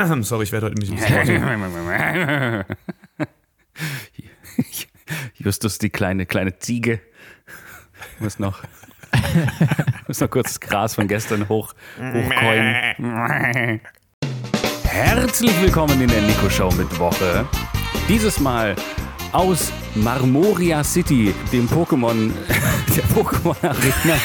Sorry, ich werde heute nicht ins Justus, die kleine, kleine Ziege. Muss noch, muss noch kurz das Gras von gestern hoch, hochkeulen. Herzlich willkommen in der Nico Show mit Woche. Dieses Mal aus Marmoria City, dem Pokémon, der Pokémon Arena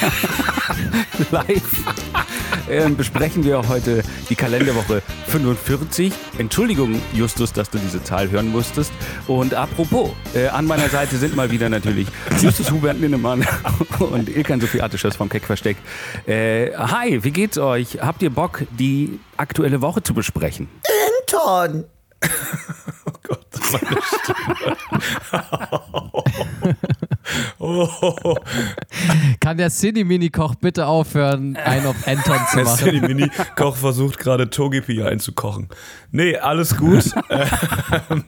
live, äh, besprechen wir heute die Kalenderwoche 45. Entschuldigung, Justus, dass du diese Zahl hören musstest. Und apropos, äh, an meiner Seite sind mal wieder natürlich Justus Hubert Linnemann und Ilkan Sophie Attischers vom Keckversteck. Äh, hi, wie geht's euch? Habt ihr Bock, die aktuelle Woche zu besprechen? Anton! Oh Gott, meine Stimme. oh, Kann der Cine-Mini-Koch bitte aufhören, einen auf Anton zu der machen? City Mini Koch versucht gerade Togepi einzukochen. Nee, alles gut. Ähm,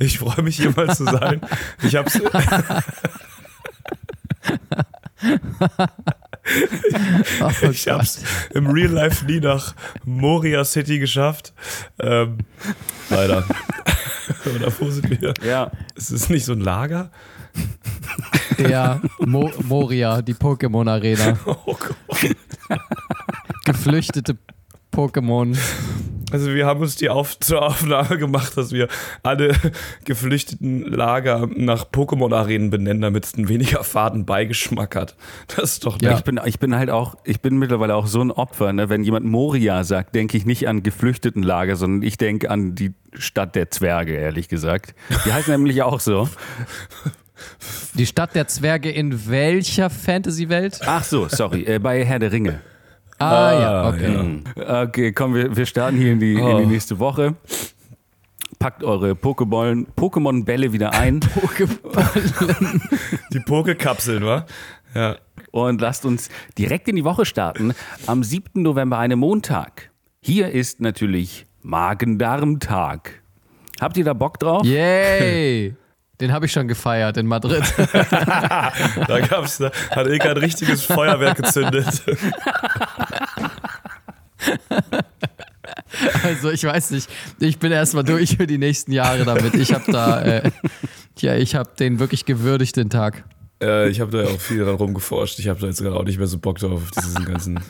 ich freue mich hier mal zu sein. Ich hab's. Oh Ich hab's im Real Life nie nach Moria City geschafft. Ähm, leider. Oder wo sind wir? Ja. Ist es nicht so ein Lager? Ja, Mo Moria, die Pokémon-Arena. Oh Gott. Geflüchtete Pokémon. Also wir haben uns die auf zur Aufnahme gemacht, dass wir alle geflüchteten Lager nach Pokémon-Arenen benennen, damit es einen weniger faden Beigeschmack hat. Das ist doch Ja. nett. Ich bin, ich bin halt auch, ich bin mittlerweile auch so ein Opfer. Ne? Wenn jemand Moria sagt, denke ich nicht an Geflüchtetenlager, sondern ich denke an die Stadt der Zwerge, ehrlich gesagt. Die heißt nämlich auch so. Die Stadt der Zwerge in welcher Fantasy-Welt? Ach so, sorry, äh, bei Herr der Ringe. Ah, ja, okay. Mhm. Okay, komm, wir, wir starten hier in die, in Oh. die nächste Woche. Packt eure Pokémon- Pokémon-Bälle wieder ein Die Pokekapseln, wa? Ja. und lasst uns direkt in die Woche starten. Am 7. November, einem Montag. Hier ist natürlich Magen-Darm-Tag. Habt ihr da Bock drauf? Yay! Den habe ich schon gefeiert in Madrid. Da gab's, da hat Ilka ein richtiges Feuerwerk gezündet. Also ich weiß nicht, ich bin erstmal durch für die nächsten Jahre damit. Ich habe da, äh, ja, ich habe den wirklich gewürdigt, den Tag. Äh, ich habe da ja auch viel dran rumgeforscht. Ich habe da jetzt gerade auch nicht mehr so Bock drauf, auf diesen ganzen,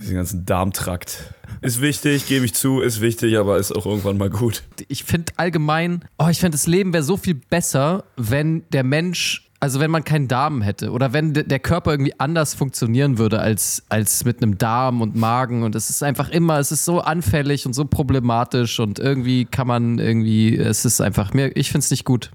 diesen ganzen Darmtrakt. Ist wichtig, gebe ich zu, ist wichtig, aber ist auch irgendwann mal gut. Ich finde allgemein, oh, ich finde das Leben wäre so viel besser, wenn der Mensch, also wenn man keinen Darm hätte oder wenn de- der Körper irgendwie anders funktionieren würde als, als mit einem Darm und Magen und es ist einfach immer, es ist so anfällig und so problematisch und irgendwie kann man irgendwie, es ist einfach, mir, ich finde es nicht gut.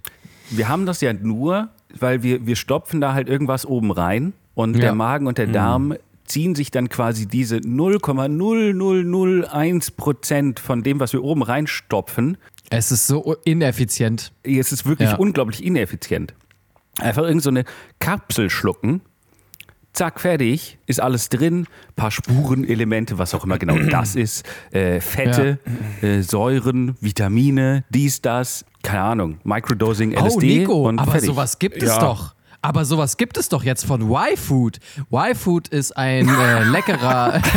Wir haben das ja nur, weil wir, wir stopfen da halt irgendwas oben rein und Ja. der Magen und der Darm ziehen sich dann quasi diese 0,0001 Prozent von dem, was wir oben reinstopfen. Es ist so ineffizient. Es ist wirklich Ja. unglaublich ineffizient. Einfach irgend so eine Kapsel schlucken. Zack, fertig, ist alles drin. Paar Spurenelemente, was auch immer genau das ist. Äh, Fette, äh, Säuren, Vitamine, dies, das. Keine Ahnung. Microdosing, LSD oh, Nico, und aber fertig. sowas gibt es Ja. doch. Aber sowas gibt es doch jetzt von Y-Food. Y-Food ist ein äh, leckerer.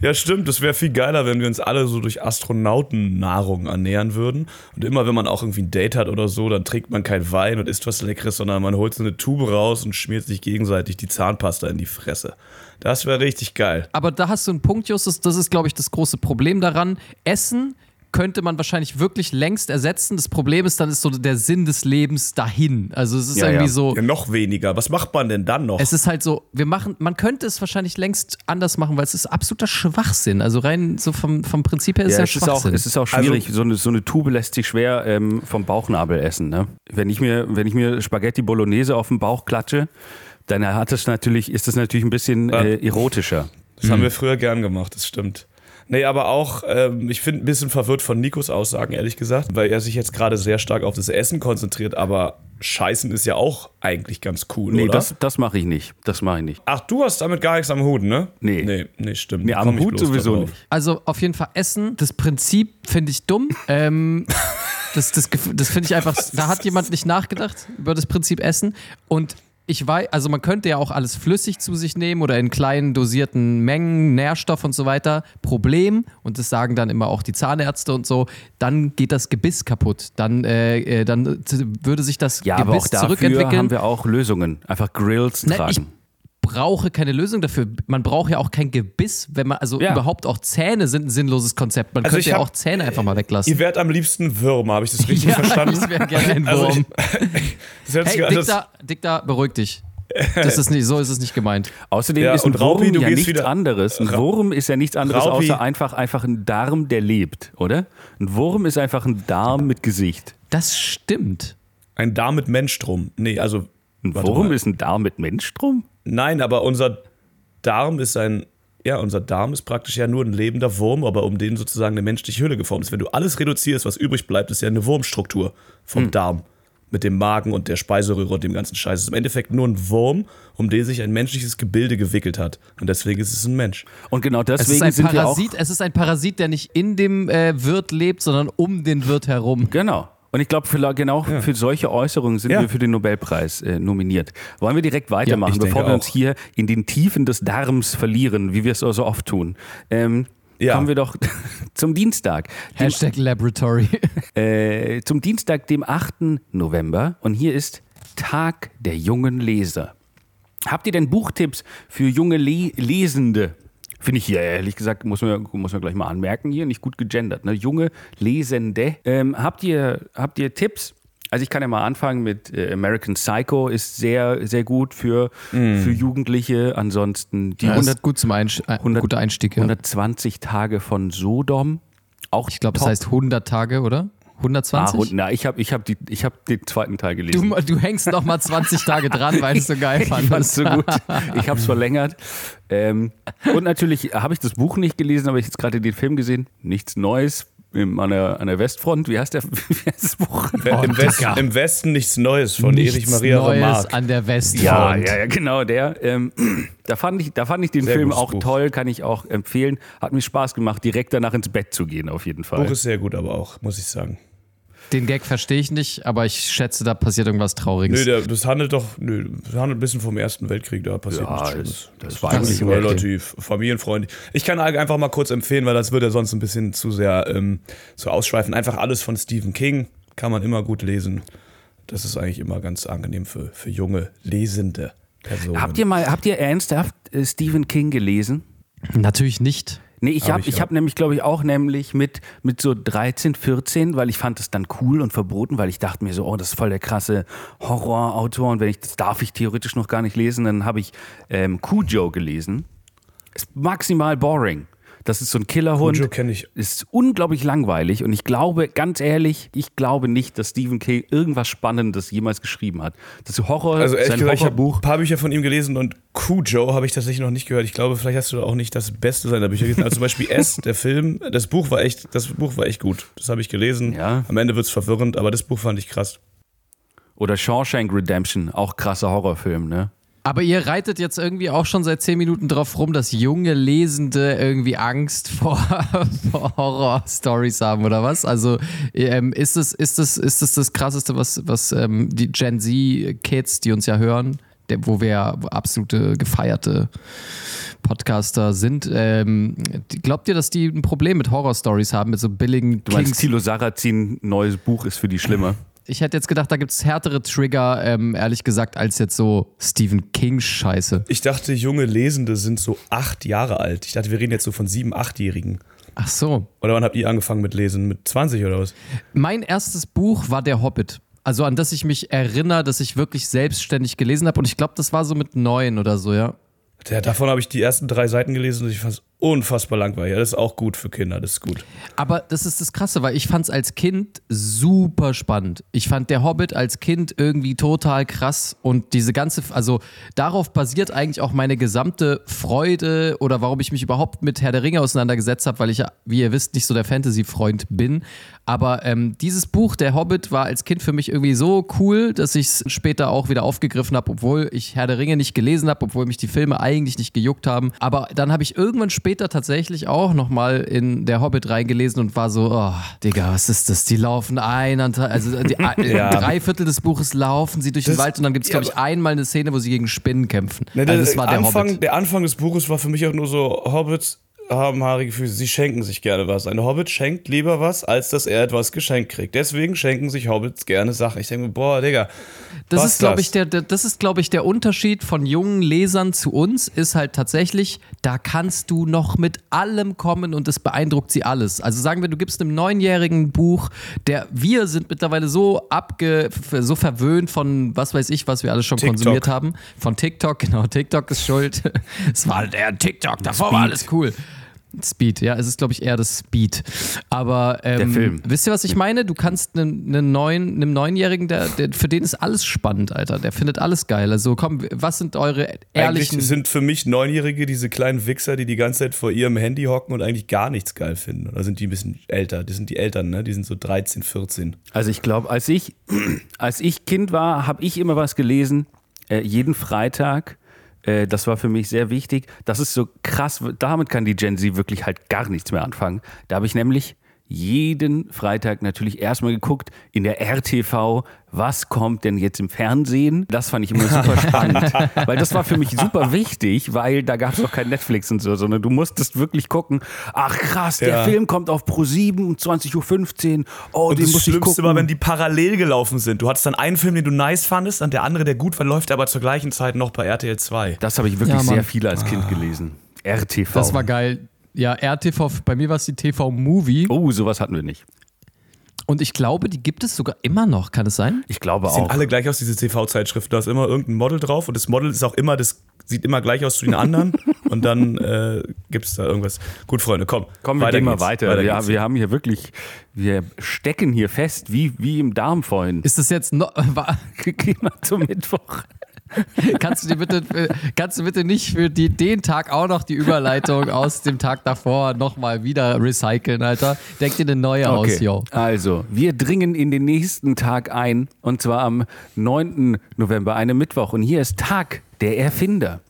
Ja, stimmt. Das wäre viel geiler, wenn wir uns alle so durch Astronautennahrung ernähren würden. Und immer, wenn man auch irgendwie ein Date hat oder so, dann trinkt man kein Wein und isst was Leckeres, sondern man holt so eine Tube raus und schmiert sich gegenseitig die Zahnpasta in die Fresse. Das wäre richtig geil. Aber da hast du einen Punkt, Justus. Das ist, glaube ich, das große Problem daran. Essen könnte man wahrscheinlich wirklich längst ersetzen. Das Problem ist, dann ist so der Sinn des Lebens dahin. Also es ist Ja, irgendwie ja. so. Ja, noch weniger. Was macht man denn dann noch? Es ist halt so, wir machen, man könnte es wahrscheinlich längst anders machen, weil es ist absoluter Schwachsinn. Also rein so vom, vom Prinzip her ist Ja, ja, es ist, auch, Schwachsinn. es ist auch schwierig. so, eine, so eine Tube lässt sich schwer ähm, vom Bauchnabel essen. Ne? Wenn, ich mir, wenn ich mir Spaghetti Bolognese auf den Bauch klatsche, dann hat es natürlich, ist das natürlich ein bisschen äh, erotischer. Das haben wir früher gern gemacht, das stimmt. Nee, aber auch, ähm, ich bin ein bisschen verwirrt von Nikos Aussagen, ehrlich gesagt, weil er sich jetzt gerade sehr stark auf das Essen konzentriert, aber Scheißen ist ja auch eigentlich ganz cool, Nee, oder? das, das mache ich nicht. Das mache ich nicht. Ach, du hast damit gar nichts am Hut, ne? Nee. Nee, nee stimmt. Nee, am Hut sowieso drauf. nicht. Also auf jeden Fall Essen, das Prinzip finde ich dumm. Ähm, das das, das finde ich einfach, da hat jemand nicht nachgedacht über das Prinzip Essen. Und ich weiß, also man könnte ja auch alles flüssig zu sich nehmen oder in kleinen dosierten Mengen, Nährstoff und so weiter. Problem, und das sagen dann immer auch die Zahnärzte und so, dann geht das Gebiss kaputt. Dann, äh, äh, dann würde sich das Ja, aber auch Gebiss dafür zurückentwickeln. haben wir auch Lösungen. Einfach Grills Ne, tragen. ich brauche keine Lösung dafür. Man braucht ja auch kein Gebiss, wenn man, also Ja. überhaupt auch Zähne sind ein sinnloses Konzept. Man Also könnte ich ja hab- auch Zähne einfach mal weglassen. Ihr wärt am liebsten Würmer, habe ich das richtig ja, verstanden? ich wäre gerne ein Also Wurm. Das hört sich hey, Dikta, Dikta, beruhig dich. Das ist nicht, so ist es nicht gemeint. Außerdem Ja, ist ein Raupi, Wurm du ja nichts anderes. Ein Wurm ist ja nichts anderes Raupi- außer einfach, einfach ein Darm, der lebt, oder? Ein Wurm ist einfach ein Darm mit Gesicht. Das stimmt. Ein Darm mit Mensch drum. Nee, also. Ein Wurm mal. ist ein Darm mit Mensch drum? Nein, aber unser Darm ist ein. Ja, unser Darm ist praktisch ja nur ein lebender Wurm, aber um den sozusagen eine menschliche Hülle geformt ist. Wenn du alles reduzierst, was übrig bleibt, ist ja eine Wurmstruktur vom Hm. Darm. Mit dem Magen und der Speiseröhre und dem ganzen Scheiß. Es ist im Endeffekt nur ein Wurm, um den sich ein menschliches Gebilde gewickelt hat. Und deswegen ist es ein Mensch. Und genau Es ist deswegen ein sind wir auch. Parasit, es ist ein Parasit, der nicht in dem äh, Wirt lebt, sondern um den Wirt herum. Genau. Und ich glaube, für, genau für solche Äußerungen sind Ja. wir für den Nobelpreis äh, nominiert. Wollen wir direkt weitermachen, ich bevor wir uns auch. hier in den Tiefen des Darms verlieren, wie wir es so so oft tun? Ähm, Ja. Kommen wir doch zum Dienstag. Dem, Hashtag Laboratory. äh, zum Dienstag, dem 8. November. Und hier ist Tag der jungen Leser. Habt ihr denn Buchtipps für junge Le Lesende? Finde ich hier, ehrlich gesagt, muss man, muss man gleich mal anmerken, hier nicht gut gegendert. Ne? Junge Lesende. Ähm, habt, ihr, habt ihr Tipps? Also ich kann ja mal anfangen mit äh, American Psycho, ist sehr, sehr gut für, für Jugendliche. Ansonsten die Ja, 100, ist gut zum Einsch ein 100 guter Einstieg. Ja. 120 Tage von Sodom. Auch Ich glaube, das heißt 100 Tage, oder? Ah, 120? und, na, ich habe ich hab die- ich hab den zweiten Teil gelesen. du, du hängst noch mal 20 Tage dran, weil du es so geil ich fand's so gut. Ich habe es verlängert. Ähm, und natürlich habe ich das Buch nicht gelesen, aber ich jetzt gerade den Film gesehen. Nichts Neues im, an, der, an der Westfront. Wie heißt, der, wie heißt das Buch? Im, Westen, Im Westen nichts Neues von Nichts Erich Maria Neues Remarque. an der Westfront. Ja, ja, ja, genau, der. Ähm, da, fand ich, da fand ich den Sehr Film auch Buch. toll, kann ich auch empfehlen. Hat mir Spaß gemacht, direkt danach ins Bett zu gehen, auf jeden Fall. Buch ist sehr gut, aber auch, muss ich sagen. Den Gag verstehe ich nicht, aber ich schätze, da passiert irgendwas Trauriges. Nö, der, das handelt doch, nö, das handelt ein bisschen vom Ersten Weltkrieg, da passiert Ja, nichts das, Schlimmes. das war eigentlich so, relativ familienfreundlich. Ich kann einfach mal kurz empfehlen, weil das würde ja sonst ein bisschen zu sehr ähm, zu ausschweifen. Einfach alles von Stephen King kann man immer gut lesen. Das ist eigentlich immer ganz angenehm für, für junge, lesende Personen. Habt ihr mal, habt ihr ernsthaft äh, Stephen King gelesen? Natürlich nicht. Nee, ich Hab habe ich ich hab nämlich, glaube ich, auch nämlich mit, mit so 13, 14, weil ich fand es dann cool und verboten, weil ich dachte mir so, oh, das ist voll der krasse Horrorautor und wenn ich, das darf ich theoretisch noch gar nicht lesen, dann habe ich ähm, Cujo gelesen. Ist maximal boring. Das ist so ein Killerhund. Cujo kenn ich. Ist unglaublich langweilig und ich glaube, ganz ehrlich, ich glaube nicht, dass Stephen King irgendwas Spannendes jemals geschrieben hat. Das ist Horror, Also ehrlich sein gesagt, ich habe Horrorbuch. ein paar Bücher von ihm gelesen und Cujo habe ich tatsächlich noch nicht gehört. Ich glaube, vielleicht hast du auch nicht das Beste seiner Bücher gelesen. Also zum Beispiel S, der Film, das Buch war echt, das Buch war echt gut. Das habe ich gelesen. Ja. Am Ende wird es verwirrend, aber das Buch fand ich krass. Oder Shawshank Redemption, auch krasser Horrorfilm, ne? Aber ihr reitet jetzt irgendwie auch schon seit 10 Minuten drauf rum, dass junge Lesende irgendwie Angst vor, vor Horror-Stories haben, oder was? Also ähm, ist es ist es, ist es das Krasseste, was, was ähm, die Gen Z-Kids, die uns ja hören, der, wo wir ja absolute gefeierte Podcaster sind, ähm, glaubt ihr, dass die ein Problem mit Horror-Stories haben, mit so billigen Du meinst, Kings? Thilo Sarrazin neues Buch ist für die schlimmer. Ich hätte jetzt gedacht, da gibt es härtere Trigger, ähm, ehrlich gesagt, als jetzt so Stephen King-Scheiße. Ich dachte, junge Lesende sind so acht Jahre alt. Ich dachte, wir reden jetzt so von sieben, achtjährigen. Ach so. Oder wann habt ihr angefangen mit Lesen? Mit 20 oder was? Mein erstes Buch war Der Hobbit. Also an das ich mich erinnere, dass ich wirklich selbstständig gelesen habe. Und ich glaube, das war so mit neun oder so, ja. Ja, davon habe ich die ersten drei Seiten gelesen und ich fand es unfassbar langweilig. Das ist auch gut für Kinder, das ist gut. Aber das ist das Krasse, weil ich fand es als Kind super spannend. Ich fand Der Hobbit als Kind irgendwie total krass und diese ganze, also darauf basiert eigentlich auch meine gesamte Freude oder warum ich mich überhaupt mit Herr der Ringe auseinandergesetzt habe, weil ich ja, wie ihr wisst, nicht so der Fantasy-Freund bin. Aber ähm, dieses Buch, Der Hobbit, war als Kind für mich irgendwie so cool, dass ich es später auch wieder aufgegriffen habe, obwohl ich Herr der Ringe nicht gelesen habe, obwohl mich die Filme eigentlich nicht gejuckt haben. Aber dann habe ich irgendwann später später tatsächlich auch nochmal in der Hobbit reingelesen und war so, oh, Digga, was ist das? Die laufen ein, also die, ja. drei Viertel des Buches laufen sie durch den Wald und dann gibt es, glaube ich, einmal eine Szene, wo sie gegen Spinnen kämpfen. Ne, also das war der Anfang, Hobbit. Der Anfang des Buches war für mich auch nur so, Hobbits haben haarige Füße, sie schenken sich gerne was. Ein Hobbit schenkt lieber was, als dass er etwas geschenkt kriegt. Deswegen schenken sich Hobbits gerne Sachen. Ich denke mir, boah, Digga. Das ist, glaube ich, der, der, das ist, glaube ich, der Unterschied von jungen Lesern zu uns, ist halt tatsächlich, da kannst du noch mit allem kommen und es beeindruckt sie alles. Also sagen wir, du gibst einem neunjährigen Buch, der, wir sind mittlerweile so abge, so verwöhnt von was weiß ich, was wir alles schon TikTok. konsumiert haben. Von TikTok, genau, TikTok ist schuld. es war der TikTok, davor war alles cool. Speed, ja, es ist, glaube ich, eher das Speed. Aber ähm, der Film. wisst ihr, was ich meine? Du kannst einen, einen neuen, einem Neunjährigen, der, der, für den ist alles spannend, Alter. Der findet alles geil. Also komm, was sind eure ehrlichen... Eigentlich sind für mich Neunjährige diese kleinen Wichser, die die ganze Zeit vor ihrem Handy hocken und eigentlich gar nichts geil finden. Oder sind die ein bisschen älter? Die sind die Eltern, ne? Die sind so 13, 14. Also ich glaube, als ich, als ich Kind war, habe ich immer was gelesen. Äh, jeden Freitag äh, das war für mich sehr wichtig. Das ist so krass, damit kann die Gen Z wirklich halt gar nichts mehr anfangen. Da habe ich nämlich jeden Freitag natürlich erstmal geguckt in der RTV, was kommt denn jetzt im Fernsehen? Das fand ich immer super spannend, weil das war für mich super wichtig, weil da gab es noch kein Netflix und so, sondern du musstest wirklich gucken, ach krass, der ja. Film kommt auf Pro 7 um 20.15 Uhr, oh, und den das muss Schlimmste ich gucken. war, wenn die parallel gelaufen sind. Du hattest dann einen Film, den du nice fandest, und der andere, der gut verläuft, aber zur gleichen Zeit noch bei RTL 2. Das habe ich wirklich ja, sehr viel als Kind ah. gelesen. RTV. Das war geil. Ja, RTV, bei mir war es die TV-Movie. Oh, sowas hatten wir nicht. Und ich glaube, die gibt es sogar immer noch, kann es sein? Ich glaube auch. Die Sehen alle gleich aus, diese TV-Zeitschriften. Da ist immer irgendein Model drauf und das Model ist auch immer, das sieht immer gleich aus zu den anderen und dann äh, gibt es da irgendwas. Gut, Freunde, komm. Komm, wir gehen mal weiter. weiter ja, wir haben hier wirklich, wir stecken hier fest, wie, wie im Darm vorhin. Ist das jetzt noch, gehen wir zum Mittwoch? kannst, du dir bitte, kannst du bitte nicht für die, den Tag auch noch die Überleitung aus dem Tag davor nochmal wieder recyceln, Alter? Denk dir eine neue okay. aus, yo. Also, wir dringen in den nächsten Tag ein und zwar am 9. November, einem Mittwoch. Und hier ist Tag der Erfinder.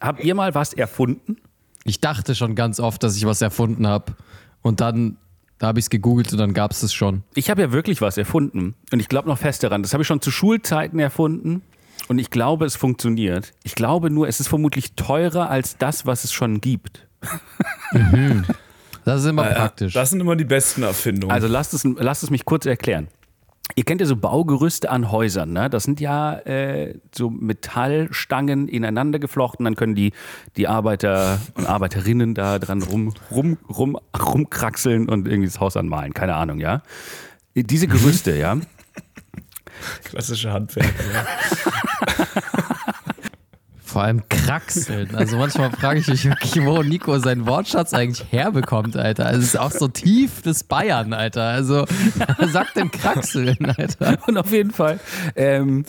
Habt ihr mal was erfunden? Ich dachte schon ganz oft, dass ich was erfunden habe. Und dann da habe ich es gegoogelt und dann gab es es schon. Ich habe ja wirklich was erfunden. Und ich glaube noch fest daran. Das habe ich schon zu Schulzeiten erfunden. Und ich glaube, es funktioniert. Ich glaube nur, es ist vermutlich teurer als das, was es schon gibt. Mhm. Das ist immer äh, praktisch. Das sind immer die besten Erfindungen. Also lasst es, lasst es mich kurz erklären. Ihr kennt ja so Baugerüste an Häusern, ne? Das sind ja äh, so Metallstangen ineinander geflochten. Dann können die, die Arbeiter und Arbeiterinnen da dran rum, rum, rum, rumkraxeln und irgendwie das Haus anmalen. Keine Ahnung, ja? Diese Gerüste, ja, Klassische Handwerker. Vor allem Kraxeln. Also manchmal frage ich mich wirklich, wo Nico seinen Wortschatz eigentlich herbekommt, Alter. Also es ist auch so tief des Bayern, Alter. Also wer sagt denn Kraxeln, Alter? Und auf jeden Fall, ähm,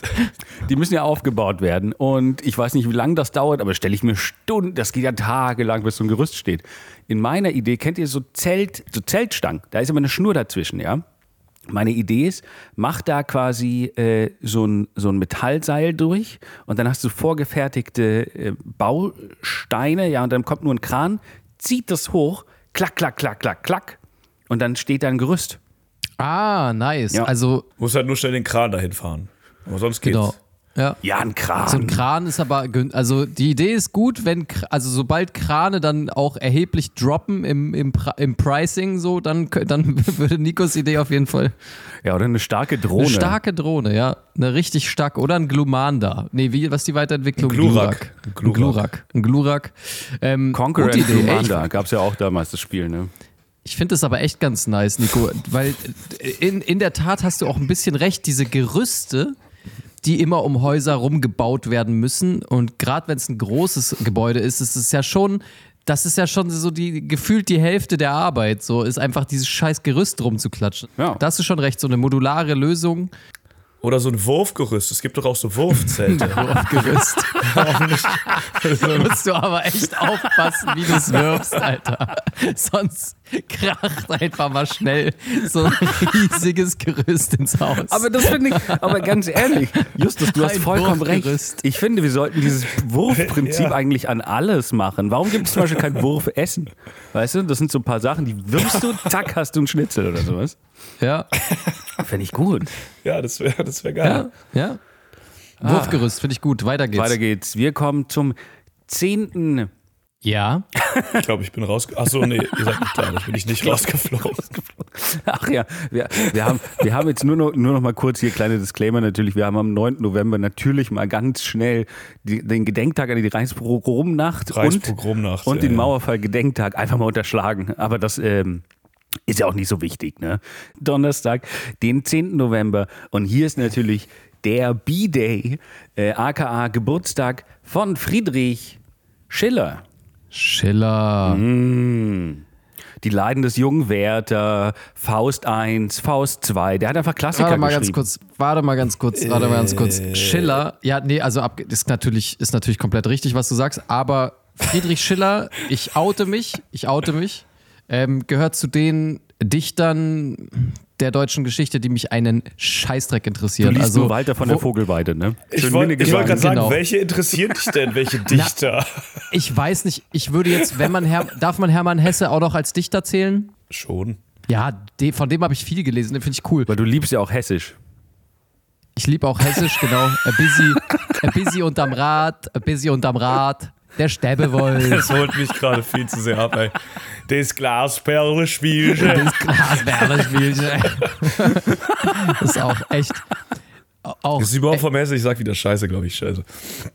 die müssen ja aufgebaut werden. Und ich weiß nicht, wie lange das dauert, aber stelle ich mir Stunden, das geht ja tagelang, bis so ein Gerüst steht. In meiner Idee kennt ihr so Zelt, so Zeltstangen. Da ist immer eine Schnur dazwischen, ja meine Idee ist, mach da quasi äh, so, ein, so ein Metallseil durch und dann hast du vorgefertigte äh, Bausteine, ja, und dann kommt nur ein Kran, zieht das hoch, klack, klack, klack, klack, klack und dann steht da ein Gerüst. Ah, nice. Ja. Also muss halt nur schnell den Kran dahin fahren. Aber sonst geht's. Genau. Ja. ja, ein Kran. So ein Kran ist aber, also die Idee ist gut, wenn, also sobald Krane dann auch erheblich droppen im, im, im Pricing, so, dann, dann würde Nikos Idee auf jeden Fall. Ja, oder eine starke Drohne. Eine starke Drohne, ja. Eine richtig starke. Oder ein Glumanda. Nee, wie, was die Weiterentwicklung? Ein Glurak. Ein Glurak. Ein Glurak. Ähm, Conqueror and Glumanda gab es ja auch damals das Spiel, ne? Ich finde das aber echt ganz nice, Nico, weil in, in der Tat hast du auch ein bisschen recht, diese Gerüste, die immer um Häuser rumgebaut werden müssen. Und gerade wenn es ein großes Gebäude ist, ist es ja schon, das ist ja schon so die gefühlt die Hälfte der Arbeit, so ist einfach dieses scheiß Gerüst rumzuklatschen. Ja. Da hast du schon recht, so eine modulare Lösung. Oder so ein Wurfgerüst. Es gibt doch auch so Wurfzelte. Wurfgerüst. da musst du aber echt aufpassen, wie du es wirfst, Alter. Sonst, kracht einfach mal schnell so ein riesiges Gerüst ins Haus. Aber das finde ich, aber ganz ehrlich, Justus, du hast Ein vollkommen recht. Ich finde, wir sollten dieses Wurfprinzip Ja. eigentlich an alles machen. Warum gibt es zum Beispiel kein Wurfessen? Weißt du, das sind so ein paar Sachen, die wirfst du, zack, hast du einen Schnitzel oder sowas. ja, Finde ich gut. Ja, das wäre das wär geil. ja, ja. Wurfgerüst, finde ich gut. Weiter geht's. Weiter geht's. Wir kommen zum 10. Ja. Ich glaube, ich bin raus. Achso, nee, ihr seid nicht da, da bin ich nicht rausgeflogen. Ach ja, wir, wir, haben, wir haben jetzt nur noch, nur noch mal kurz hier kleine Disclaimer natürlich. Wir haben am 9. November natürlich mal ganz schnell die, den Gedenktag an die Reichspogromnacht und, und ja, den ja. Mauerfall-Gedenktag einfach mal unterschlagen. Aber das ähm, ist ja auch nicht so wichtig. Ne? Donnerstag, den 10. November. Und hier ist natürlich der B-Day, äh, aka Geburtstag von Friedrich Schiller. Schiller. Die Leiden des jungen Werther, Faust 1, Faust 2. Der hat einfach Klassiker Warte mal geschrieben. ganz kurz, warte mal ganz kurz, warte mal ganz kurz. Schiller, ja, nee, also ab, ist natürlich, ist natürlich komplett richtig, was du sagst, aber Friedrich Schiller, ich oute mich, ich oute mich, ähm, gehört zu den Dichtern der deutschen Geschichte, die mich einen Scheißdreck Du interessieren. liest also, nur Walter von der wo- Vogelweide, ne? Ich wollte wollt gerade sagen, Genau. welche interessiert dich denn, welche Dichter? Ich weiß nicht, ich würde jetzt, wenn man, Her darf man Hermann Hesse auch noch als Dichter zählen? Schon. Ja, de, von dem habe ich viel gelesen, den finde ich cool. Weil du liebst ja auch Hessisch. Ich liebe auch Hessisch, genau. A busy, a busy unterm Rad, a busy unterm Rad, der Stäbewolf. Das holt mich gerade viel zu sehr ab, ey. Das Glasperle-Spielchen. Das Glasbärlerspielchen. Das ist auch echt. Auch, Das ist überhaupt vom Hesse, ich sag wieder Scheiße, glaube ich. Scheiße.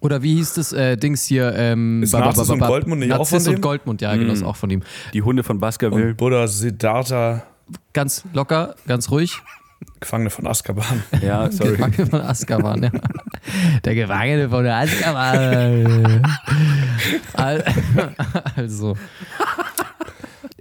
oder wie hieß das äh, Dings hier? Ähm, Ist ba- und Goldmund nicht auch Narziss von und dem? Goldmund, ja, genau, ist auch von ihm. Die Hunde von Baskerville. Und Buddha Siddhartha, Ganz locker, ganz ruhig. Gefangene von Azkaban. Ja, sorry. Gefangene von Azkaban, ja. Der Gefangene von Azkaban. Al- Also.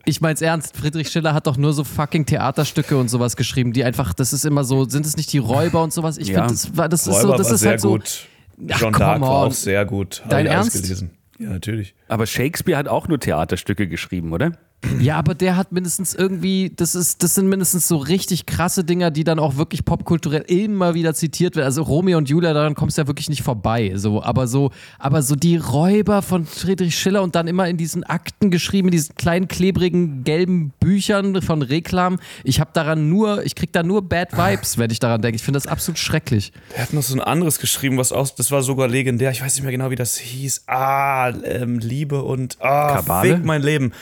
Ich mein's ernst, Friedrich Schiller hat doch nur so fucking Theaterstücke und sowas geschrieben, die einfach, das ist immer so, sind es nicht die Räuber und sowas? Ich Ja. finde, das, war- das ist so, das war ist sehr halt so. gut. Ach, John Dark war auch sehr gut. Dein Ernst? gelesen. Ja, natürlich. Aber Shakespeare hat auch nur Theaterstücke geschrieben, oder? Ja, aber der hat mindestens irgendwie, das ist, das sind mindestens so richtig krasse Dinger, die dann auch wirklich popkulturell immer wieder zitiert werden. Also Romeo und Julia, daran kommst du ja wirklich nicht vorbei. So, aber so, aber so die Räuber von Friedrich Schiller und dann immer in diesen Akten geschrieben, in diesen kleinen klebrigen gelben Büchern von Reklam. Ich habe daran nur, ich krieg da nur Bad Vibes, wenn ich daran denke. Ich finde das absolut schrecklich. Er hat noch so ein anderes geschrieben, was auch, das war sogar legendär. Ich weiß nicht mehr genau, wie das hieß. Ah, ähm, Liebe und ah, Kabale? fick mein Leben.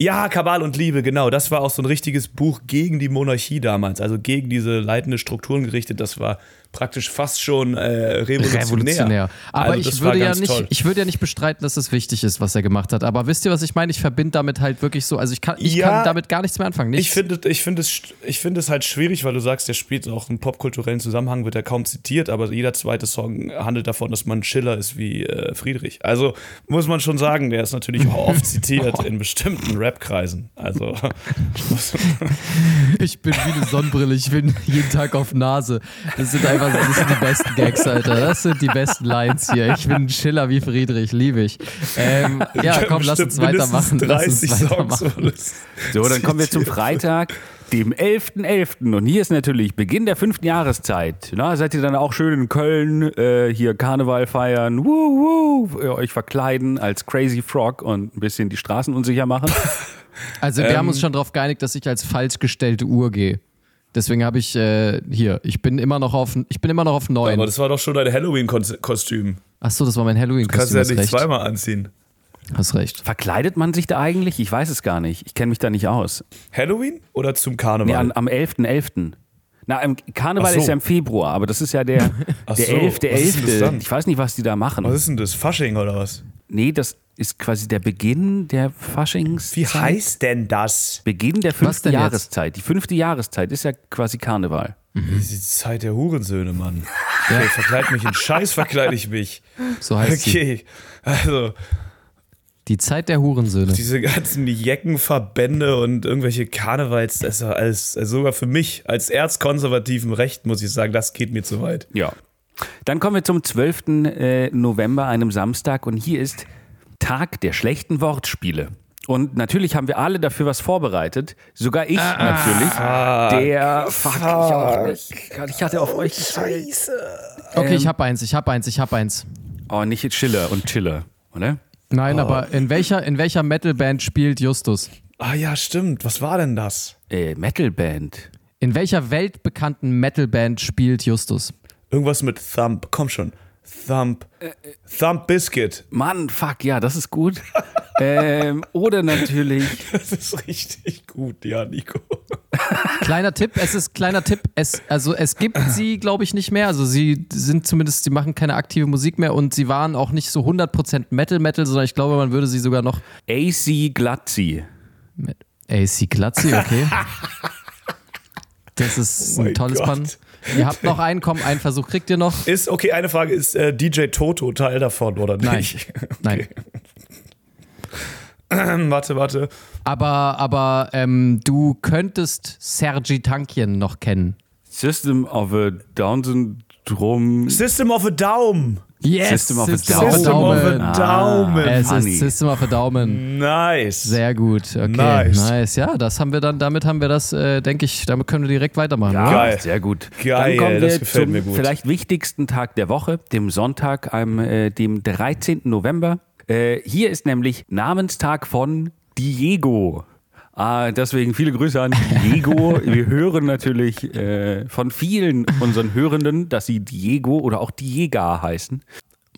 Ja, Kabal und Liebe, genau. Das war auch so ein richtiges Buch gegen die Monarchie damals, also gegen diese leitende Strukturen gerichtet. Das war praktisch fast schon äh, revolutionär. Revolutionär. Aber Also ich würde ja nicht, toll. ich würde ja nicht bestreiten, dass es wichtig ist, was er gemacht hat. Aber wisst ihr, was ich meine? Ich verbinde damit halt wirklich so, also ich kann, ich Ja, kann damit gar nichts mehr anfangen. Nichts. Ich finde ich find es, ich find es halt schwierig, weil du sagst, der spielt auch im popkulturellen Zusammenhang, wird er kaum zitiert, aber jeder zweite Song handelt davon, dass man Schiller ist wie äh, Friedrich. Also muss man schon sagen, der ist natürlich auch oft zitiert in bestimmten Rap-Kreisen. Also Ich bin wie eine Sonnenbrille, ich bin jeden Tag auf Nase. Das sind einfach das sind die besten Gags, Alter. Das sind die besten Lines hier. Ich bin ein Schiller wie Friedrich, liebe ich. Ähm, ja, komm, lass uns weitermachen. mindestens Lass uns 30 weitermachen. So, dann kommen wir zum Freitag, dem 11.11. Und hier ist natürlich Beginn der fünften Jahreszeit. Na, seid ihr dann auch schön in Köln, äh, hier Karneval feiern, wuh, wuh, euch verkleiden als Crazy Frog und ein bisschen die Straßen unsicher machen? Also wir Ähm, haben uns schon darauf geeinigt, dass ich als falsch gestellte Uhr gehe. Deswegen habe ich äh, hier, ich bin immer noch auf, ich bin immer noch auf neun. Aber das war doch schon dein Halloween-Kostüm. Achso, das war mein Kannst Halloween-Kostüm. du ja Hast nicht recht. zweimal anziehen. Hast recht. Verkleidet man sich da eigentlich? Ich weiß es gar nicht. Ich kenne mich da nicht aus. Halloween oder zum Karneval? Nee, an, am 11.11. Na, im Karneval so. ist ja im Februar, aber das ist ja der, Ach der so, 11.11. was ist denn das dann? Ich weiß nicht, was die da machen. was ist denn das? Fasching oder was? Nee, das ist quasi der Beginn der Faschings. Wie heißt denn das? Beginn der fünften jetzt? Jahreszeit. Die fünfte Jahreszeit ist ja quasi Karneval. Die Zeit der Hurensöhne, Mann. Okay, verkleid mich in Scheiß, verkleide ich mich. So heißt sie. Okay, also Die Zeit der Hurensöhne. diese ganzen Jeckenverbände und irgendwelche Karnevals, das ist ja alles, also sogar für mich als erzkonservativen Recht, muss ich sagen, das geht mir zu weit. Ja. Dann kommen wir zum 12. äh, November, einem Samstag, und hier ist Tag der schlechten Wortspiele. Und natürlich haben wir alle dafür was vorbereitet. Sogar ich natürlich. Der fuck, ich auch nicht. Ich hatte auf euch gezählt. Okay, Ähm. ich hab eins, ich hab eins, ich hab eins. Oh, nicht Chiller und Chiller, oder? Nein, Oh. aber in welcher, in welcher Metalband spielt Justus? Ah ja, stimmt. Was war denn das? Äh, Metalband. In welcher weltbekannten Metalband spielt Justus? Irgendwas mit Thump. Komm schon. Thump. Thump Biscuit. Mann, fuck, ja, das ist gut. ähm, oder natürlich. Das ist richtig gut, ja, Nico. Kleiner Tipp, es ist kleiner Tipp, es, also es gibt sie, glaube ich, nicht mehr. Also sie sind zumindest, sie machen keine aktive Musik mehr und sie waren auch nicht so 100% Metal-Metal, sondern ich glaube, man würde sie sogar noch AC Glatzi. AC Glatzi, okay. Das ist Oh ein tolles Gott. Pan. Ihr habt noch einen, komm, einen Versuch kriegt ihr noch. Ist, okay, eine Frage, ist äh, DJ Toto Teil davon oder Nein. nicht? Nein. warte, warte. Aber, aber ähm, du könntest Sergi Tankien noch kennen. System of a Down Syndrome. System of a Down. Yes, System of a System Down. System of Daumen. a Daumen. Es funny. ist System of a Daumen. Nice. Sehr gut. Okay. Nice. Nice. Ja, das haben wir dann, damit haben wir das, äh, denke ich, damit können wir direkt weitermachen. Ja, Geil. sehr gut. Geil, Dann kommen das wir gefällt zum mir gut. vielleicht wichtigsten Tag der Woche, dem Sonntag, am äh, dem 13. November. Äh, hier ist nämlich Namenstag von Diego. Ah, deswegen viele Grüße an Diego. Wir hören natürlich äh, von vielen unseren Hörenden, dass sie Diego oder auch Diega heißen.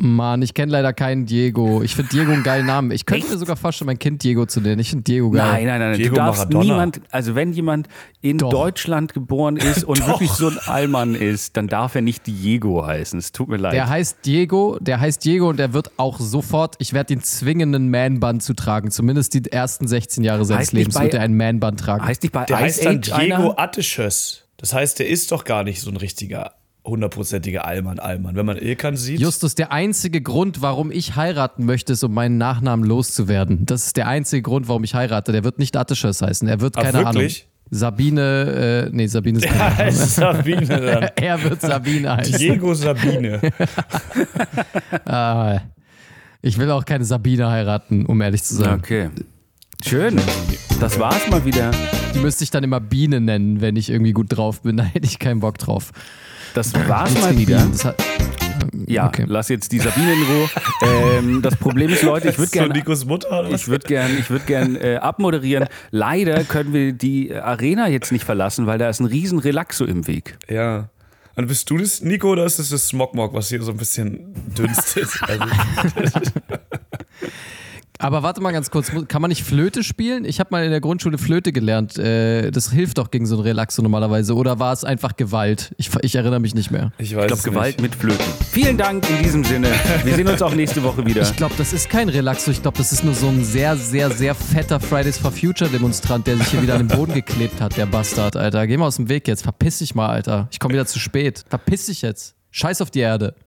Mann, ich kenne leider keinen Diego. Ich finde Diego einen geilen Namen. Ich könnte mir sogar vorstellen, mein Kind Diego zu nennen. Ich finde Diego geil. Nein, nein, nein. Diego du darfst Maradona. niemand, also wenn jemand in Doch. Deutschland geboren ist und wirklich so ein Allmann ist, dann darf er nicht Diego heißen. Es tut mir leid. Der heißt Diego, der heißt Diego und der wird auch sofort, ich werde ihn zwingen, einen Man-Band zu tragen. Zumindest die ersten 16 Jahre seines Heißt Lebens bei- wird er einen Man-Band tragen. heißt nicht bei Der Ice heißt dann Age Diego einer? Attischös. Das heißt, der ist doch gar nicht so ein richtiger, hundertprozentiger Allmann, Allmann. Wenn man Ilkan sieht. Justus, der einzige Grund, warum ich heiraten möchte, ist, um meinen Nachnamen loszuwerden. Das ist der einzige Grund, warum ich heirate. Der wird nicht Attischers heißen. Er wird, Ach, keine wirklich? Ahnung. Sabine, äh, nee, Sabine ist keine heißt Sabine dann. Er wird Sabine heißen. Diego Sabine. Ah, ich will auch keine Sabine heiraten, um ehrlich zu sein. Okay. Schön. Das war's mal wieder. Die müsste ich dann immer Biene nennen, wenn ich irgendwie gut drauf bin. Da hätte ich keinen Bock drauf. Das war's mal wieder. Bienen. Das hat, Ja, Okay. lass jetzt die Sabine in Ruhe. ähm, das Problem ist, Leute, ich würde so gerne Nikos Mutter oder was? Ich würde gern, ich würd gern äh, abmoderieren. Leider können wir die Arena jetzt nicht verlassen, weil da ist ein riesen Relaxo im Weg. Ja. Und bist du das, Nico, oder ist das das Smogmog, was hier so ein bisschen dünstet? Also, aber warte mal ganz kurz, kann man nicht Flöte spielen? Ich habe mal in der Grundschule Flöte gelernt. Äh, das hilft doch gegen so ein Relaxo normalerweise. Oder war es einfach Gewalt? Ich, ich erinnere mich nicht mehr. ich weiß Ich glaube, Gewalt mit Flöten. Vielen Dank in diesem Sinne. Wir sehen uns auch nächste Woche wieder. Ich glaube, das ist kein Relaxo. Ich glaube, das ist nur so ein sehr, sehr, sehr fetter Fridays for Future Demonstrant, der sich hier wieder an den Boden geklebt hat, der Bastard, Alter. Geh mal aus dem Weg jetzt. Verpiss dich mal, Alter. Ich komme wieder zu spät. Verpiss dich jetzt. Scheiß auf die Erde.